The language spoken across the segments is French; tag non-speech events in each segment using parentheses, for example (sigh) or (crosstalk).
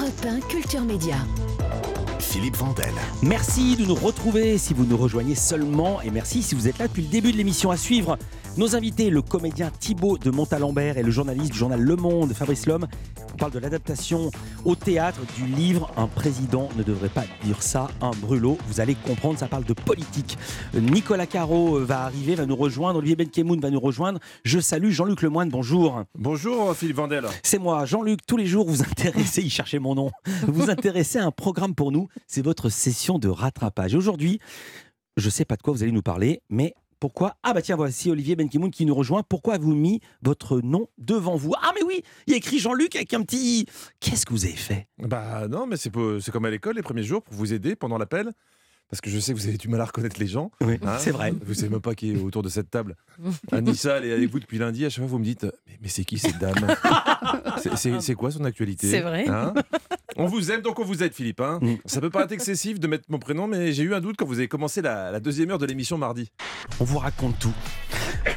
Europe 1, Culture Média. Philippe Vandel. Merci de nous retrouver si vous nous rejoignez seulement et merci si vous êtes là depuis le début de l'émission à suivre. Nos invités, le comédien Thibaut de Montalembert et le journaliste du journal Le Monde, Fabrice Lhomme, parle de l'adaptation au théâtre du livre Un président ne devrait pas dire ça, un brûlot. Vous allez comprendre, ça parle de politique. Nicolas Caro va arriver, va nous rejoindre, Olivier Benkemoun va nous rejoindre. Je salue Jean-Luc Lemoine, bonjour. Bonjour Philippe Vandel. C'est moi, Jean-Luc, tous les jours vous intéressez, (laughs) il cherchait mon nom, vous intéressez à un programme pour nous, c'est votre session de rattrapage. Aujourd'hui, je ne sais pas de quoi vous allez nous parler, mais pourquoi? Ah bah tiens, voici Olivier Benkimoun qui nous rejoint. Pourquoi avez-vous mis votre nom devant vous? Ah mais oui, il y a écrit Jean-Luc avec un petit... Qu'est-ce que vous avez fait? Bah non, mais c'est comme à l'école les premiers jours pour vous aider pendant l'appel. Parce que je sais que vous avez du mal à reconnaître les gens. Oui, hein. c'est vrai. Vous savez même pas qui est autour de cette table. (laughs) Anissa, elle est avec vous depuis lundi. À chaque fois, vous me dites Mais, mais c'est qui cette dame? (laughs) C'est- quoi son actualité? C'est vrai. hein? On vous aime, donc on vous aide, Philippe. hein. Mm. Ça peut paraître excessif de mettre mon prénom, mais j'ai eu un doute quand vous avez commencé la, la deuxième heure de l'émission mardi. On vous raconte tout.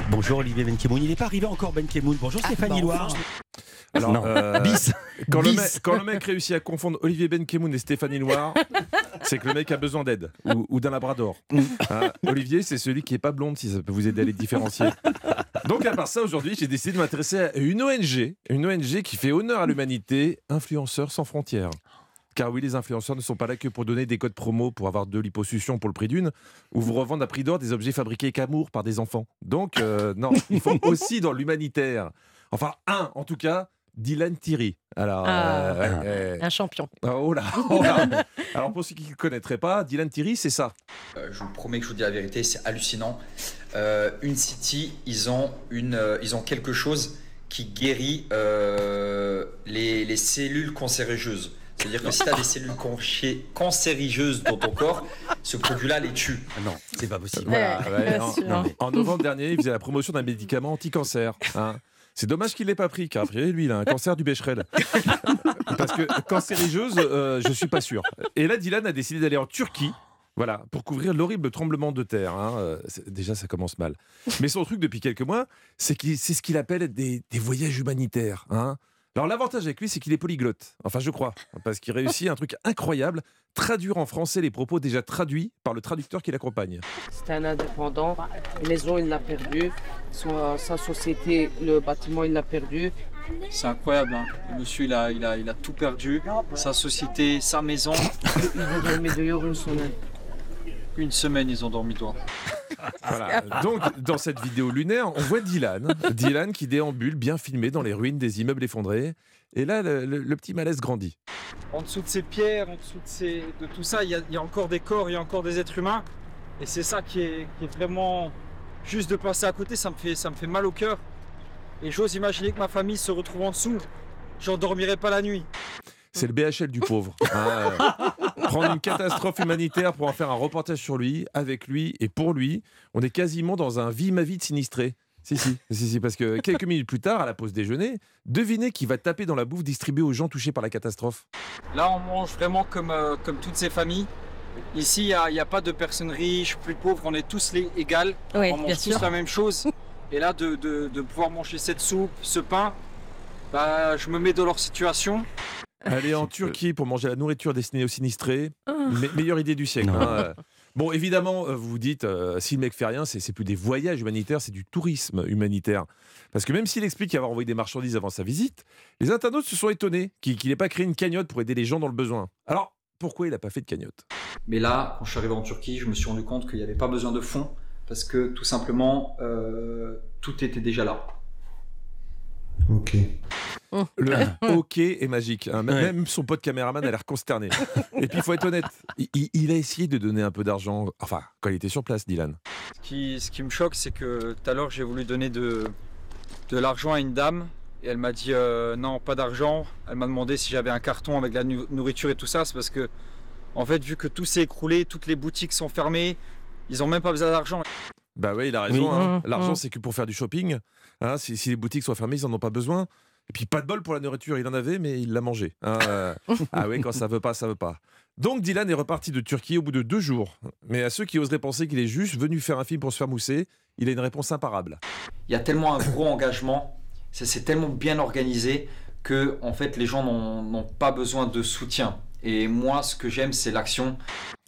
Bonjour Olivier Benkemoun. Il n'est pas arrivé encore Benkemoun. Bonjour Stéphanie Loire. Alors, non, euh, (laughs) bis. Quand le, mec, quand le mec réussit à confondre Olivier Benkemoun et Stéphanie Loire, (laughs) c'est que le mec a besoin d'aide ou, ou d'un labrador. Hein, Olivier, c'est celui qui est pas blonde, si ça peut vous aider à les différencier. Donc, à part ça, aujourd'hui, j'ai décidé de m'intéresser à une ONG, une ONG qui fait honneur à l'humanité, Influenceurs sans frontières. Car oui, les influenceurs ne sont pas là que pour donner des codes promo pour avoir de l'hyposuction pour le prix d'une, ou vous revendre à prix d'or des objets fabriqués qu'amour par des enfants. Donc, euh, (laughs) non, ils font aussi dans l'humanitaire. Enfin, un, en tout cas, Dylan Thierry. Alors, Ah. euh, ouais. Un champion. Oh là, oh là. (laughs) Alors pour ceux qui ne connaîtraient pas, Dylan Thierry, c'est ça. Euh, je vous promets que je vous dis la vérité, c'est hallucinant. Euh, une City, ils ont, une, euh, ils ont quelque chose qui guérit euh, les, les cellules cancérigeuses. C'est-à-dire que si tu as des cellules cancérigeuses dans ton corps, ce produit-là les tue. Ah non, c'est pas possible. Voilà, Ouais, en, sûr. non, mais- en novembre dernier, il faisait la promotion d'un médicament anti-cancer. hein. C'est dommage qu'il ne l'ait pas pris, car après, lui, il a un cancer du Becherel. (laughs) Parce que cancérigeuse, euh, je suis pas sûr. Et là, Dylan a décidé d'aller en Turquie. Voilà, pour couvrir l'horrible tremblement de terre. hein. Euh, c'est- Déjà, ça commence mal. Mais son truc depuis quelques mois, c'est ce qu'il appelle des, des voyages humanitaires. hein. Alors l'avantage avec lui, c'est qu'il est polyglotte. Enfin, je crois, parce qu'il réussit un truc incroyable, traduire en français les propos déjà traduits par le traducteur qui l'accompagne. C'était un indépendant. Maison, il l'a perdu. Son- sa société, le bâtiment, il l'a perdu. C'est incroyable, hein. le monsieur il a, il, a, il a tout perdu, sa société, sa maison. Il a dormi dehors une semaine. Ils ont dormi dehors. (laughs) Voilà. Donc, dans cette vidéo lunaire, on voit Dylan. Dylan qui déambule, bien filmé dans les ruines des immeubles effondrés. Et là, le, le- le petit malaise grandit. En dessous de ces pierres, en dessous de, ces, de tout ça, il y, a, il y a encore des corps, il y a encore des êtres humains. Et c'est ça qui est, qui est vraiment juste de passer à côté, ça me fait, ça me fait mal au cœur. Et j'ose imaginer que ma famille se retrouve en dessous. J'en dormirai pas la nuit. C'est le BHL du pauvre. euh, (laughs) (laughs) prendre une catastrophe humanitaire pour en faire un reportage sur lui, avec lui et pour lui. On est quasiment dans un vie ma vie de sinistré. Si, si, (laughs) si, si, parce que quelques minutes plus tard, à la pause déjeuner, devinez qui va taper dans la bouffe distribuée aux gens touchés par la catastrophe. Là, on mange vraiment comme, euh, comme toutes ces familles. Ici, il n'y a, il y a pas de personnes riches, plus pauvres, on est tous les égales. Oui, on bien mange sûr. tous la même chose. Et là, de, de- de pouvoir manger cette soupe, ce pain, bah, je me mets dans leur situation. Aller en Turquie pour manger la nourriture destinée aux sinistrés, Ah. me- meilleure idée du siècle. Hein. (laughs) Bon, évidemment, euh, vous vous dites, euh, si le mec fait rien, c'est c'est plus des voyages humanitaires, c'est du tourisme humanitaire. Parce que même s'il explique avoir envoyé des marchandises avant sa visite, les internautes se sont étonnés qu'il n'ait pas créé une cagnotte pour aider les gens dans le besoin. Alors, pourquoi il n'a pas fait de cagnotte? Mais là, quand je suis arrivé en Turquie, je me suis rendu compte qu'il n'y avait pas besoin de fonds parce que tout simplement, euh, tout était déjà là. Ok. Le OK est magique. hein. Même- Ouais. Même son pote caméraman a l'air consterné. Et puis, il faut être honnête, il, a essayé de donner un peu d'argent, enfin, quand il était sur place, Dylan. Ce qui, ce qui me choque, c'est que tout à l'heure, j'ai voulu donner de, de l'argent à une dame. Et elle m'a dit euh, non, pas d'argent. Elle m'a demandé si j'avais un carton avec la nourriture et tout ça. C'est parce que, en fait, vu que tout s'est écroulé, toutes les boutiques sont fermées, ils ont même pas besoin d'argent. Bah oui, il a raison. Oui. hein. Mmh, L'argent, mmh. c'est que pour faire du shopping. Hein. si, si les boutiques sont fermées, ils n'en ont pas besoin. Et puis, pas de bol pour la nourriture. Il en avait, mais il l'a mangé. hein. Euh, ah oui, quand ça veut pas, ça veut pas. Donc, Dylan est reparti de Turquie au bout de deux jours. Mais à ceux qui oseraient penser qu'il est juste venu faire un film pour se faire mousser, il a une réponse imparable. Il y a tellement un gros engagement, ça c'est tellement bien organisé que en fait les gens n'ont pas besoin de soutien. Et moi, ce que j'aime, c'est l'action.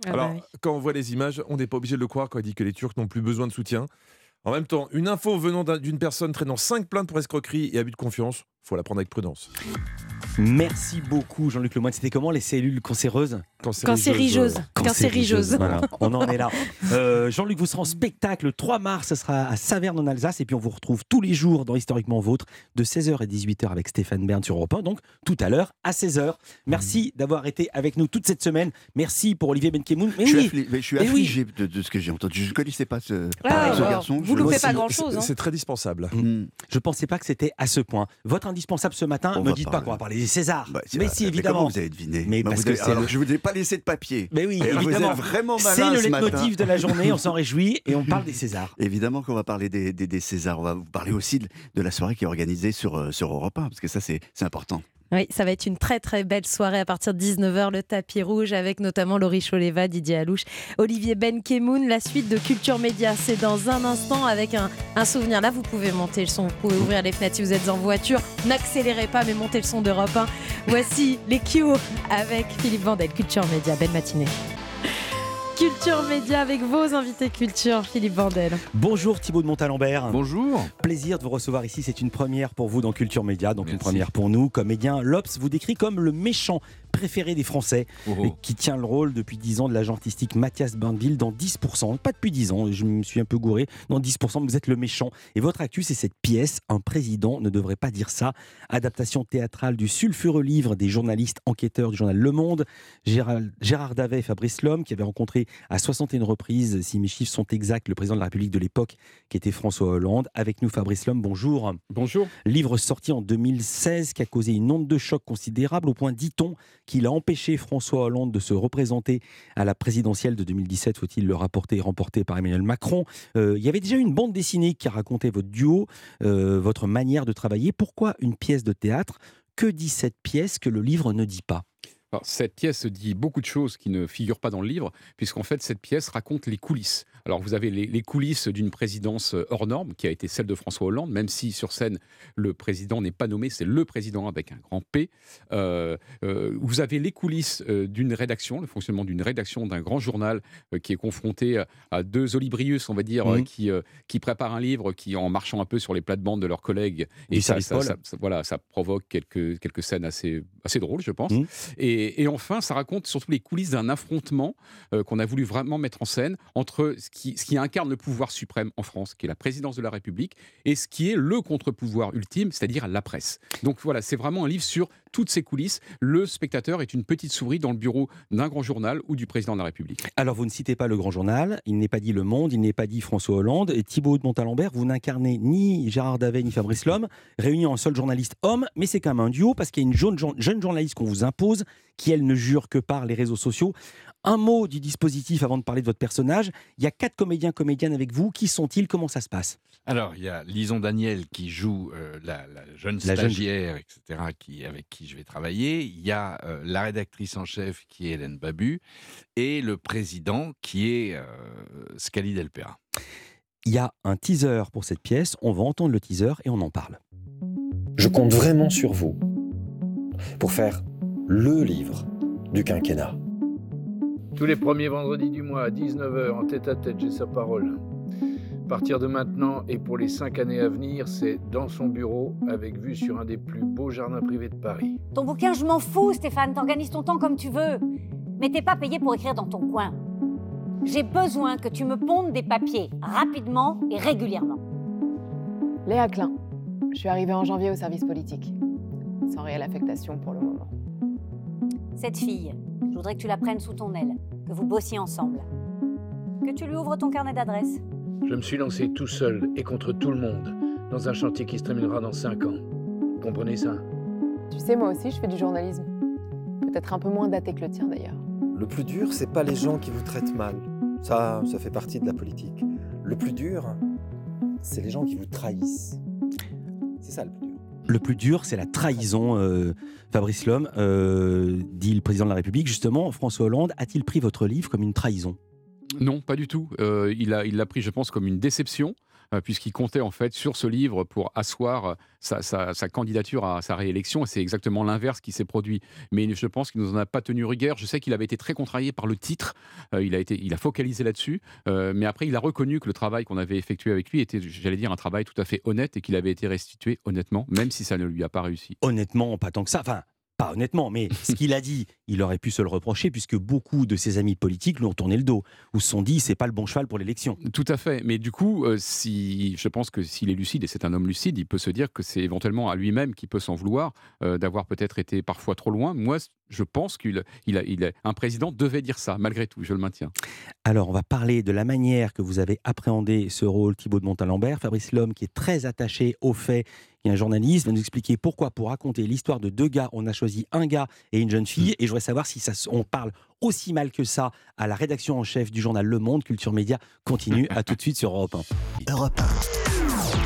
Ah Alors, bah oui. quand on voit les images, on n'est pas obligé de le croire quand il dit que les Turcs n'ont plus besoin de soutien. En même temps, une info venant d'un- d'une personne traînant 5 plaintes pour escroquerie et abus de confiance, faut la prendre avec prudence. Merci beaucoup Jean-Luc Lemoyne. C'était comment les cellules cancéreuses? Cancérigeuse. Cancérigeuse. Voilà, on en est là. (laughs) Euh, Jean-Luc, vous serez en spectacle le 3 mars, ce sera à Saverne en Alsace, et puis on vous retrouve tous les jours dans Historiquement Vôtre, de 16h et 18h avec Stéphane Bern sur Europe 1, donc tout à l'heure à 16h. Merci d'avoir été avec nous toute cette semaine. Merci pour Olivier Benkemoun. Mais je, suis oui, affli- mais je suis oui. affligé de, de ce que j'ai entendu. Je ne connaissais pas ce, Ah, ce garçon. vous Je- loupez pas grand-chose. hein. C'est très dispensable. Hmm. je pensais pas que c'était à ce point. Votre indispensable ce matin, On me dites pas qu'on va parler des Césars. Bah, mais si, évidemment. vous avez deviné Mais Bah, parce que alors, le- Je ne vous ai pas laissé de papier. Mais oui, Et vous évidemment. êtes vraiment C'est malin le ce matin. leitmotiv de la journée, on s'en réjouit et on parle des Césars. Évidemment qu'on va parler des, des, des Césars. On va vous parler aussi de, de la soirée qui est organisée sur, euh, sur Europe 1, parce que ça, c'est c'est important. Oui, ça va être une très très belle soirée à partir de 19h, le tapis rouge avec notamment Laurie Choleva, Didier Alouche, Olivier Benkemoun. La suite de Culture Média, c'est dans un instant avec un, souvenir. Là, vous pouvez monter le son, vous pouvez ouvrir les fenêtres si vous êtes en voiture. N'accélérez pas, mais montez le son d'Europe 1. Voici les Q avec Philippe Vandel. Culture Média, belle matinée. Culture Média avec vos invités culture, Philippe Vandel. Bonjour Thibaut de Montalembert. Bonjour. Plaisir de vous recevoir ici. C'est une première pour vous dans Culture Média, donc une première pour nous. Comédien, Lops vous décrit comme le méchant préféré des Français Oh, et qui tient le rôle depuis 10 ans de l'agent artistique Mathias Burnville dans 10%. Pas depuis 10 ans, je me suis un peu gouré. Dans 10%, mais vous êtes le méchant. Et votre actu, c'est cette pièce Un président ne devrait pas dire ça. Adaptation théâtrale du sulfureux livre des journalistes enquêteurs du journal Le Monde. Gérard, Gérard Davet et Fabrice Lhomme, qui avaient rencontré à 61 reprises, si mes chiffres sont exacts, le président de la République de l'époque, qui était François Hollande. Avec nous, Fabrice Lhomme, bonjour. Bonjour. Livre sorti en 2016 qui a causé une onde de choc considérable au point, dit-on, qu'il a empêché François Hollande de se représenter à la présidentielle de 2017, faut-il le rapporter, remporté par Emmanuel Macron. Euh, il y avait déjà une bande dessinée qui racontait votre duo, euh, votre manière de travailler. Pourquoi une pièce de théâtre? Que dit cette pièce que le livre ne dit pas? Cette pièce dit beaucoup de choses qui ne figurent pas dans le livre, puisqu'en fait, cette pièce raconte les coulisses. Alors, vous avez les, les coulisses d'une présidence euh, hors norme, qui a été celle de François Hollande, même si sur scène, le président n'est pas nommé, c'est le président avec un grand P. Euh, euh, vous avez les coulisses d'une rédaction, le fonctionnement d'une rédaction d'un grand journal qui est confronté à, deux Olibrius, on va dire, Mhm. qui, qui préparent un livre, qui, en marchant un peu sur les plates-bandes de leurs collègues, et ça, ça- voilà, ça provoque quelques, quelques scènes assez, assez drôles, je pense. Mhm. Et, et enfin, ça raconte surtout les coulisses d'un affrontement euh, qu'on a voulu vraiment mettre en scène entre ce ce qui incarne le pouvoir suprême en France, qui est la présidence de la République, et ce qui est le contre-pouvoir ultime, c'est-à-dire la presse. Donc voilà, c'est vraiment un livre sur toutes ces coulisses. Le spectateur est une petite souris dans le bureau d'un grand journal ou du président de la République. Alors, vous ne citez pas le grand journal, il n'est pas dit Le Monde, il n'est pas dit François Hollande. Et Thibaut de Montalembert, vous n'incarnez ni Gérard Davet ni Fabrice Lhomme, réunis en seul journaliste homme, mais c'est quand même un duo parce qu'il y a une jeune, jeune journaliste qu'on vous impose, qui elle ne jure que par les réseaux sociaux. Un mot du dispositif avant de parler de votre personnage. Il y a quatre comédiens, comédiennes avec vous. Qui sont-ils? Comment ça se passe? Alors, il y a Lison Daniel qui joue euh, la, la jeune La jeune- stagiaire, etc., qui, avec qui je vais travailler. Il y a euh, la rédactrice en chef qui est Hélène Babu et le président qui est euh, Scali Delpera. Il y a un teaser pour cette pièce. On va entendre le teaser et on en parle. Je compte vraiment sur vous pour faire le livre du quinquennat. Tous les premiers vendredis du mois à 19h en tête à tête, j'ai sa parole. À partir de maintenant et pour les cinq années à venir, c'est dans son bureau avec vue sur un des plus beaux jardins privés de Paris. Ton bouquin, je m'en fous, Stéphane, t'organises ton temps comme tu veux. Mais t'es pas payé pour écrire dans ton coin. J'ai besoin que tu me pondes des papiers rapidement et régulièrement. Léa Klein. Je suis arrivée en janvier au service politique. Sans réelle affectation pour le moment. Cette fille, je voudrais que tu la prennes sous ton aile, que vous bossiez ensemble. Que tu lui ouvres ton carnet d'adresses. Je me suis lancé tout seul et contre tout le monde dans un chantier qui se terminera dans cinq ans. Vous comprenez ça? Tu sais, moi aussi, je fais du journalisme. Peut-être un peu moins daté que le tien d'ailleurs. Le plus dur, c'est pas les gens qui vous traitent mal. Ça, ça fait partie de la politique. Le plus dur, c'est les gens qui vous trahissent. C'est ça le plus dur. Le plus dur, c'est la trahison, euh, Fabrice Lhomme, euh, dit le président de la République. Justement, François Hollande a-t-il pris votre livre comme une trahison? Non, pas du tout. Euh, il l'a il l'a pris, je pense, comme une déception. euh, puisqu'il comptait en fait sur ce livre pour asseoir euh, sa, candidature à sa réélection. Et c'est exactement l'inverse qui s'est produit. Mais je pense qu'il ne nous en a pas tenu rigueur. Je sais qu'il avait été très contrarié par le titre. Il, a été, il a focalisé là-dessus. Mais après, il a reconnu que le travail qu'on avait effectué avec lui était, j'allais dire, un travail tout à fait honnête et qu'il avait été restitué honnêtement, même si ça ne lui a pas réussi. Honnêtement, pas tant que ça. Enfin, pas honnêtement, mais ce qu'il a dit, il aurait pu se le reprocher puisque beaucoup de ses amis politiques lui ont tourné le dos ou se sont dit c'est pas le bon cheval pour l'élection. Tout à fait. Mais du coup, euh, si, je pense que s'il est lucide, et c'est un homme lucide, il peut se dire que c'est éventuellement à lui-même qui peut s'en vouloir euh, d'avoir peut-être été parfois trop loin. Moi, je pense qu'il il a, il a- un président devait dire ça, malgré tout, je le maintiens. Alors, on va parler de la manière que vous avez appréhendé ce rôle, Thibaut de Montalembert. Fabrice Lhomme, qui est très attaché aux faits, qui est un journaliste, va nous expliquer pourquoi, pour raconter l'histoire de deux gars, on a choisi un gars et une jeune fille. Et je voudrais savoir si ça, on parle aussi mal que ça à la rédaction en chef du journal Le Monde. Culture Média continue. à tout de suite sur Europe 1. Europe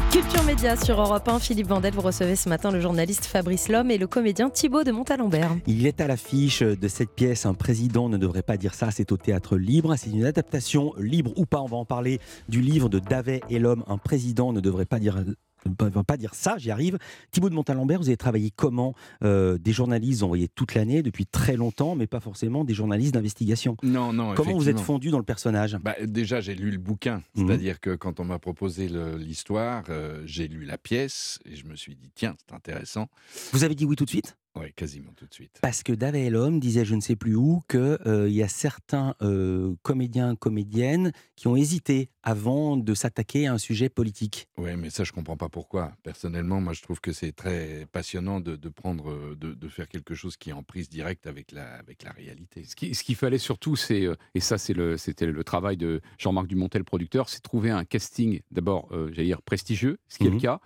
Culture Média sur Europe 1. Philippe Vandel, vous recevez ce matin le journaliste Fabrice Lhomme et le comédien Thibaut de Montalembert. Il est à l'affiche de cette pièce Un président ne devrait pas dire ça, c'est au théâtre libre. C'est une adaptation libre ou pas, on va en parler, du livre de Davet et l'homme. Un président ne devrait pas dire ne pas dire ça, j'y arrive. Thibaut de Montalembert, vous avez travaillé comment Euh, Des journalistes, vous en voyez toute l'année, depuis très longtemps, mais pas forcément des journalistes d'investigation? Non, non. Comment vous êtes fondu dans le personnage? Bah, Déjà, j'ai lu le bouquin. Mhm. C'est-à-dire que quand on m'a proposé l'histoire, euh, j'ai lu la pièce et je me suis dit, tiens, c'est intéressant. Vous avez dit oui tout de suite? Oui, quasiment tout de suite. Parce que Davet et l'homme disait je ne sais plus où qu'il y a certains euh, comédiens, comédiennes qui ont hésité avant de s'attaquer à un sujet politique. Oui, mais ça, je comprends pas pourquoi. Personnellement, moi, je trouve que c'est très passionnant de, de prendre, euh, de, de faire quelque chose qui est en prise directe avec la, avec la réalité. Ce qui- ce qu'il fallait surtout, c'est, euh, et ça c'est le- c'était le, travail de Jean-Marc Dumontel, producteur, c'est trouver un casting d'abord, euh, j'allais dire, prestigieux, ce qui est Mhm. le cas,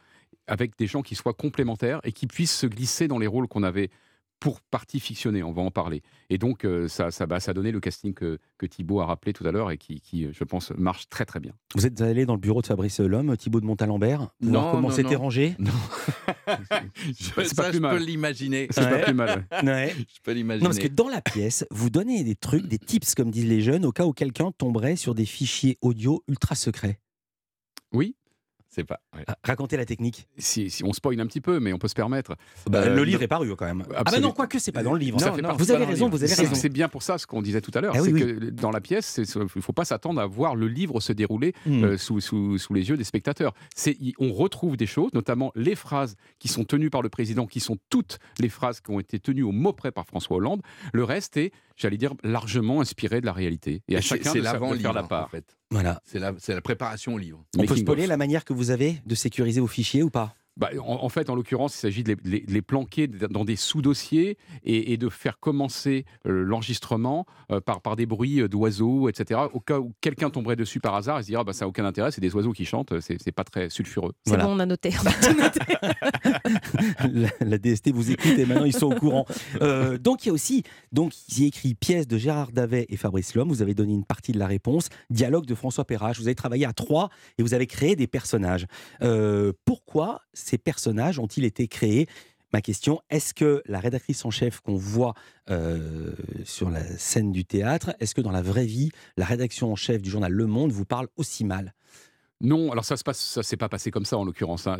avec des gens qui soient complémentaires et qui puissent se glisser dans les rôles qu'on avait pour partie fictionnée, on va en parler. Et donc, euh, ça, ça, bah, ça a donné le casting que, que Thibaut a rappelé tout à l'heure et qui, qui, je pense, marche très très bien. Vous êtes allé dans le bureau de Fabrice Lhomme, Thibaut de Montalembert, pour Non, voir comment c'était non. rangé (laughs) Non. (laughs) C'est pas- ça, pas plus je mal. peux l'imaginer. C'est pas plus mal. Ouais. (laughs) Je peux l'imaginer. Non, parce que dans la pièce, vous donnez des trucs, des tips, comme disent les jeunes, au cas où quelqu'un tomberait sur des fichiers audio ultra secrets. Oui C'est pas. ouais. Ah, Racontez la technique. si, si on spoil un petit peu, mais on peut se permettre. Bah, Euh, le livre est paru quand même. Ah bah non, quoique c'est pas dans le livre. Ça Non, fait non, partie- vous avez pas dans le raison, livre. vous avez C'est- raison. C'est bien pour ça ce qu'on disait tout à l'heure. Ah c'est oui, que dans la pièce, il ne faut pas s'attendre à voir le livre se dérouler Hmm. euh, sous, sous- sous les yeux des spectateurs. C'est- on retrouve des choses, notamment les phrases qui sont tenues par le président, qui sont toutes les phrases qui ont été tenues au mot près par François Hollande. Le reste est, j'allais dire, largement inspiré de la réalité. Et à C'est- chacun c'est de, de faire la en part. fait. Voilà. C'est la, c'est la préparation au livre. On peut spoiler la manière que vous avez de sécuriser vos fichiers ou pas? Bah, en, en fait, en l'occurrence, il s'agit de les, de planquer dans des sous-dossiers et, et de faire commencer euh, l'enregistrement euh, par, par des bruits euh, d'oiseaux, etc. Au cas où quelqu'un tomberait dessus par hasard, il se dira bah, ça n'a aucun intérêt, c'est des oiseaux qui chantent, c'est pas très sulfureux. C'est Voilà. bon, on a noté. On a tout noté. (laughs) (laughs) la, la DST vous écoute et maintenant ils sont au courant. Euh, donc il y a aussi, donc il y a écrit pièce de Gérard Davet et Fabrice Lhomme. Vous avez donné une partie de la réponse. Dialogue de François Perrache. Vous avez travaillé à trois et vous avez créé des personnages. Euh, pourquoi ces personnages ont-ils été créés? Ma question, est-ce que la rédactrice en chef qu'on voit euh, sur la scène du théâtre, est-ce que dans la vraie vie, la rédaction en chef du journal Le Monde vous parle aussi mal? Non, alors ça se passe, ça s'est pas passé comme ça en l'occurrence. hein.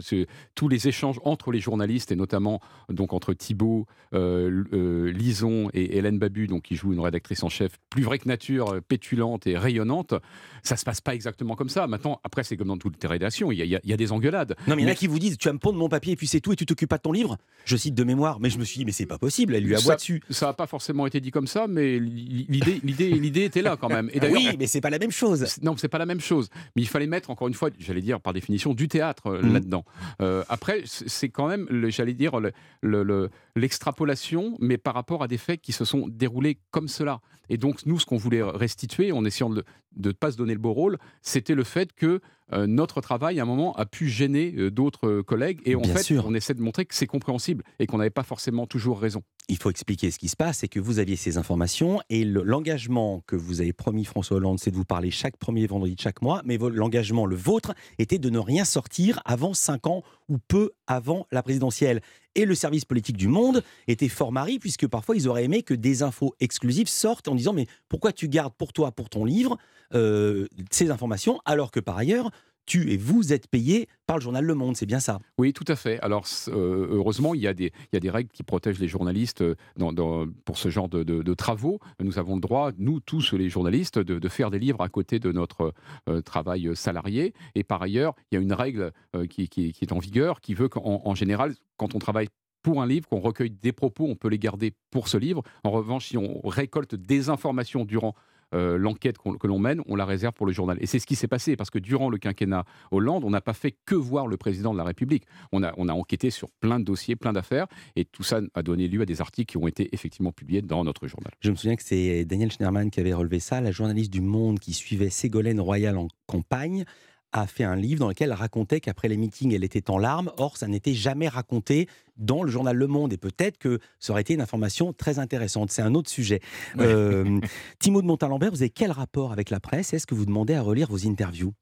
Tous les échanges entre les journalistes et notamment donc entre Thibault, euh, euh, Lison et Hélène Babu, donc qui joue une rédactrice en chef plus vraie que nature, euh, pétulante et rayonnante, ça se passe pas exactement comme ça. Maintenant, après c'est comme dans toutes les rédactions, il y a, y a- y a des engueulades. Non, mais il y en a qui vous disent Tu vas me pondre mon papier et puis c'est tout et tu t'occupes pas de ton livre? Je cite de mémoire, mais je me suis dit Mais c'est pas possible, elle lui aboie dessus. ça n'a pas forcément été dit comme ça, mais l'idée, l'idée, l'idée était là quand même. Et d'ailleurs, oui, mais c'est pas la même chose. Non, c'est pas la même chose. Mais il fallait mettre, encore une fois, j'allais dire par définition, du théâtre euh, Mhm. là-dedans. Euh, après, c'est quand même, j'allais dire, le- le- le- l'extrapolation, mais par rapport à des faits qui se sont déroulés comme cela. Et donc, nous, ce qu'on voulait restituer, en essayant de ne pas se donner le beau rôle, c'était le fait que euh, notre travail, à un moment, a pu gêner euh, d'autres euh, collègues. Et en Bien fait, sûr. on essaie de montrer que c'est compréhensible et qu'on n'avait pas forcément toujours raison. Il faut expliquer ce qui se passe, c'est que vous aviez ces informations et le- l'engagement que vous avez promis François Hollande, c'est de vous parler chaque premier vendredi de chaque mois, mais l'engagement, le vôtre, était de ne rien sortir avant 5 ans ou peu avant la présidentielle. Et le service politique du Monde était fort mari, puisque parfois ils auraient aimé que des infos exclusives sortent en disant Mais pourquoi tu gardes pour toi, pour ton livre, euh, ces informations, alors que par ailleurs, tu et vous êtes payé par le journal Le Monde, c'est bien ça? Oui, tout à fait. Alors, euh, heureusement, il y, a des, règles qui protègent les journalistes euh, pour ce genre de, travaux. Nous avons le droit, nous tous les journalistes, de, faire des livres à côté de notre euh, travail salarié. Et par ailleurs, il y a une règle qui, est en vigueur qui veut qu'en en général, quand on travaille pour un livre, qu'on recueille des propos, on peut les garder pour ce livre. En revanche, si on récolte des informations durant euh, l'enquête que l'on mène, on la réserve pour le journal. Et c'est ce qui s'est passé, parce que durant le quinquennat Hollande, on n'a pas fait que voir le président de la République. On a, on a enquêté sur plein de dossiers, plein d'affaires, et tout ça a donné lieu à des articles qui ont été effectivement publiés dans notre journal. Je me souviens que c'est Daniel Schneiderman qui avait relevé ça, la journaliste du Monde qui suivait Ségolène Royal en campagne a fait un livre dans lequel elle racontait qu'après les meetings, elle était en larmes. Or, ça n'était jamais raconté dans le journal Le Monde. Et peut-être que ça aurait été une information très intéressante. C'est un autre sujet. (laughs) Ouais. Euh, Timo de Montalembert, vous avez quel rapport avec la presse? Est-ce que vous demandez à relire vos interviews?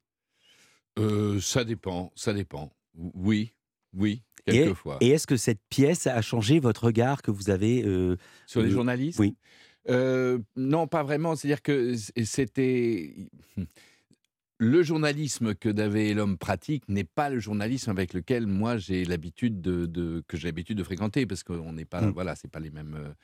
Euh, Ça dépend, ça dépend. Oui, oui, quelquefois. Et, et est-ce que cette pièce a changé votre regard que vous avez euh, Sur les journalistes? Oui. Non, pas vraiment. C'est-à-dire que c'était le journalisme que Davé et l'homme pratique n'est pas le journalisme avec lequel moi j'ai l'habitude de, de, que j'ai l'habitude de fréquenter parce qu'on n'est pas mmh. voilà c'est pas les mêmes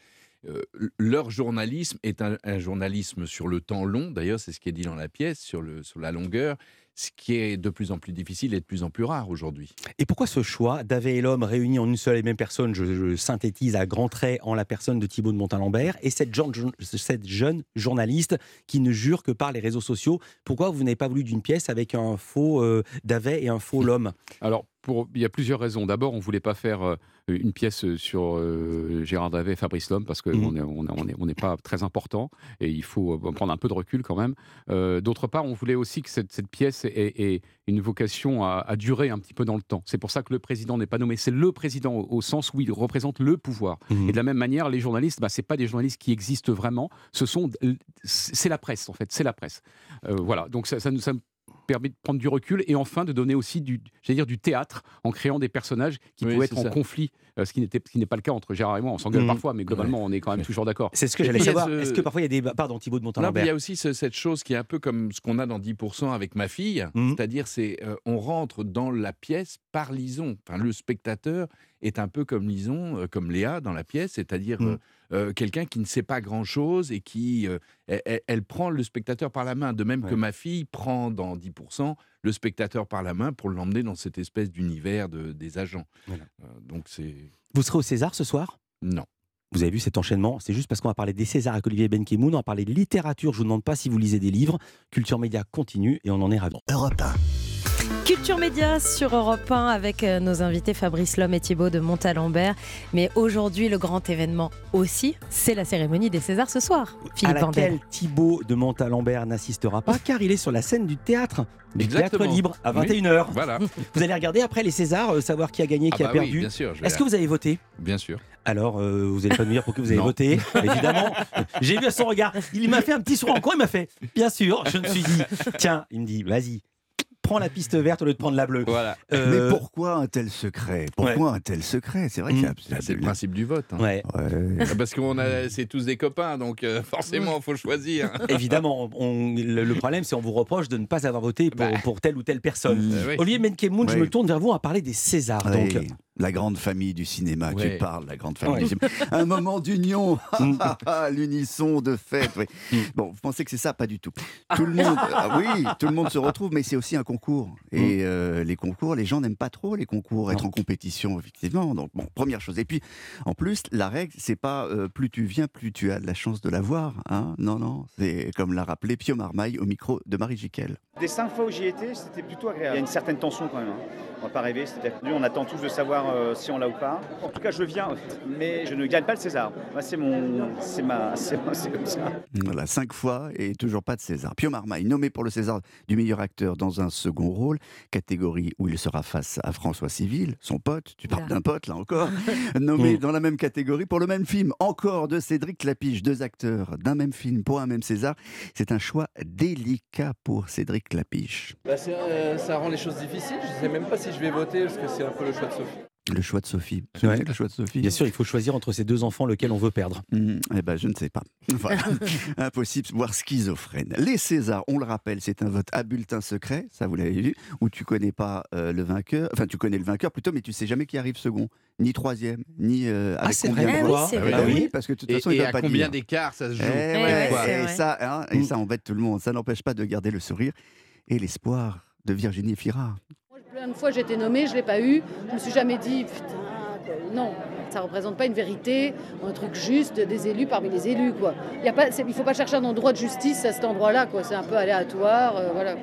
euh, leur journalisme est un, un, journalisme sur le temps long d'ailleurs c'est ce qui est dit dans la pièce sur le sur la longueur ce qui est de plus en plus difficile et de plus en plus rare aujourd'hui. Et pourquoi ce choix Davé et l'homme réunis en une seule et même personne, je, je, synthétise à grands traits en la personne de Thibault de Montalembert, et cette jeune, cette jeune journaliste qui ne jure que par les réseaux sociaux, pourquoi vous n'avez pas voulu d'une pièce avec un faux euh, Davé et un faux l'homme? Alors, pour, il y a plusieurs raisons. D'abord, on ne voulait pas faire euh, une pièce sur euh, Gérard Davet et Fabrice Lhomme parce qu'on Mhm. n'est on, on est, on est pas très important et il faut euh, prendre un peu de recul quand même. Euh, D'autre part, on voulait aussi que cette, cette pièce ait, ait, une vocation à, à, durer un petit peu dans le temps. C'est pour ça que le président n'est pas nommé. C'est le président au, au, sens où il représente le pouvoir. Mhm. Et de la même manière, les journalistes, bah, c'est pas des journalistes qui existent vraiment. Ce sont, c'est la presse en fait. C'est la presse. Euh, voilà. Donc ça, ça, ça permet de prendre du recul et enfin de donner aussi du, dire, du théâtre en créant des personnages qui oui, pouvaient être en conflit, euh, ce qui n'est pas le cas entre Gérard et moi. On s'engueule mmh. parfois, mais globalement, on est quand même toujours d'accord. C'est ce que j'allais savoir. Ce... Est-ce que parfois il y a des. Pardon, Thibault de Montalembert. Il y a aussi ce, cette chose qui est un peu comme ce qu'on a dans 10% avec ma fille, mmh. c'est-à-dire c'est euh, on rentre dans la pièce par Lison. Enfin, le spectateur est un peu comme Lison, euh, comme Léa dans la pièce, c'est-à-dire. Mmh. Euh, quelqu'un qui ne sait pas grand-chose et qui euh, elle, elle, prend le spectateur par la main, de même ouais. que ma fille prend dans 10% le spectateur par la main pour l'emmener dans cette espèce d'univers de, des agents. Voilà. Euh, donc c'est. Vous serez au César ce soir? Non. Vous avez vu cet enchaînement? C'est juste parce qu'on va parler des Césars avec Olivier Benkemoun, on va parler de littérature. Je vous demande pas si vous lisez des livres. Culture Média continue et on en est ravis. Europe 1. Culture Média sur Europe 1 avec euh, nos invités Fabrice Lhomme et Thibault de Montalembert. Mais aujourd'hui, le grand événement aussi, c'est la cérémonie des Césars ce soir. Philippe à laquelle Vandel. Thibault de Montalembert n'assistera pas car il est sur la scène du théâtre. Du Exactement. théâtre libre à 21h. Oui, voilà. (laughs) Vous allez regarder après les Césars, euh, savoir qui a gagné, qui ah bah a perdu. Oui, bien sûr. Est-ce que vous avez voté? Bien sûr. Alors, euh, vous n'allez pas nous dire pour que vous avez (laughs) voté, évidemment. (laughs) J'ai vu à son regard. Il m'a fait un petit sourire en coin, il m'a fait Bien sûr. Je me suis dit Tiens, il me dit Vas-y, prends la piste verte au lieu de prendre la bleue. Voilà. Euh... Mais pourquoi un tel secret? Pourquoi ouais. un tel secret? C'est vrai mmh. que c'est le principe du vote. Hein. Ouais. ouais. Parce qu'on a, c'est tous des copains, donc euh, forcément, il faut choisir. (laughs) Évidemment, on, le, le, problème, c'est on vous reproche de ne pas avoir voté pour, bah. pour telle ou telle personne. Mmh. Oui. Olivier Menkemoun, je me tourne vers vous à parler des Césars. Donc, la grande famille du cinéma. Ouais. Tu parles, la grande famille ouais. du cinéma. Un moment d'union, (laughs) l'unisson de fête. Ouais. Bon, vous pensez que c'est ça? Pas du tout. Tout le monde, (laughs) ah oui, tout le monde se retrouve, mais c'est aussi un concours. Et euh, les concours, les gens n'aiment pas trop les concours, être en compétition, effectivement. Donc, bon, première chose. Et puis, en plus, la règle, c'est pas euh, plus tu viens, plus tu as de la chance de l'avoir. Hein non, non. C'est comme l'a rappelé Pio Marmaille au micro de Marie Jiquel. Des cinq fois où j'y étais, c'était plutôt agréable. Il y a une certaine tension quand même. Hein. On va pas rêver. C'est-à-dire que on attend tous de savoir euh, si on l'a ou pas. En tout cas, je viens, mais je ne gagne pas le César. C'est mon, c'est ma, (laughs) c'est comme ça. Voilà, cinq fois et toujours pas de César. Pio Marmaille, nommé pour le César du meilleur acteur dans un second rôle, catégorie où il sera face à François Civil, son pote. Tu parles d'un pote là encore. (laughs) nommé dans la même catégorie pour le même film, encore de Cédric Lapiche, deux acteurs d'un même film pour un même César. C'est un choix délicat pour Cédric Lapiche. Bah euh, ça rend les choses difficiles. Je sais même pas si je vais voter parce que c'est un peu le choix de Sophie. Le choix de Sophie. Ouais. Le choix de Sophie. Bien sûr, il faut choisir entre ces deux enfants lequel on veut perdre. Hmm, eh ben, je ne sais pas. (laughs) Voilà. (laughs) Impossible, voire schizophrène. Les Césars, on le rappelle, c'est un vote à bulletin secret, ça vous l'avez vu, où tu connais pas euh, le vainqueur, enfin tu connais le vainqueur plutôt, mais tu sais jamais qui arrive second, ni troisième, ni euh, Ah, avec c'est combien vrai, de Ah voix. oui, c'est vrai. Bah Ah oui. parce que de toute Et- façon, et il va à pas combien d'écart ça se joue Eh ouais, ouais, c'est et ça, hein, Mm. et ça embête tout le monde. Ça n'empêche pas de garder le sourire et l'espoir de Virginie Fira. Plein de fois j'ai été nommée, je ne l'ai pas eu. Je me suis jamais dit, putain, non, ça ne représente pas une vérité, un truc juste des élus parmi les élus. Quoi. Il ne faut pas chercher un endroit de justice à cet endroit-là, quoi. c'est un peu aléatoire. euh, voilà.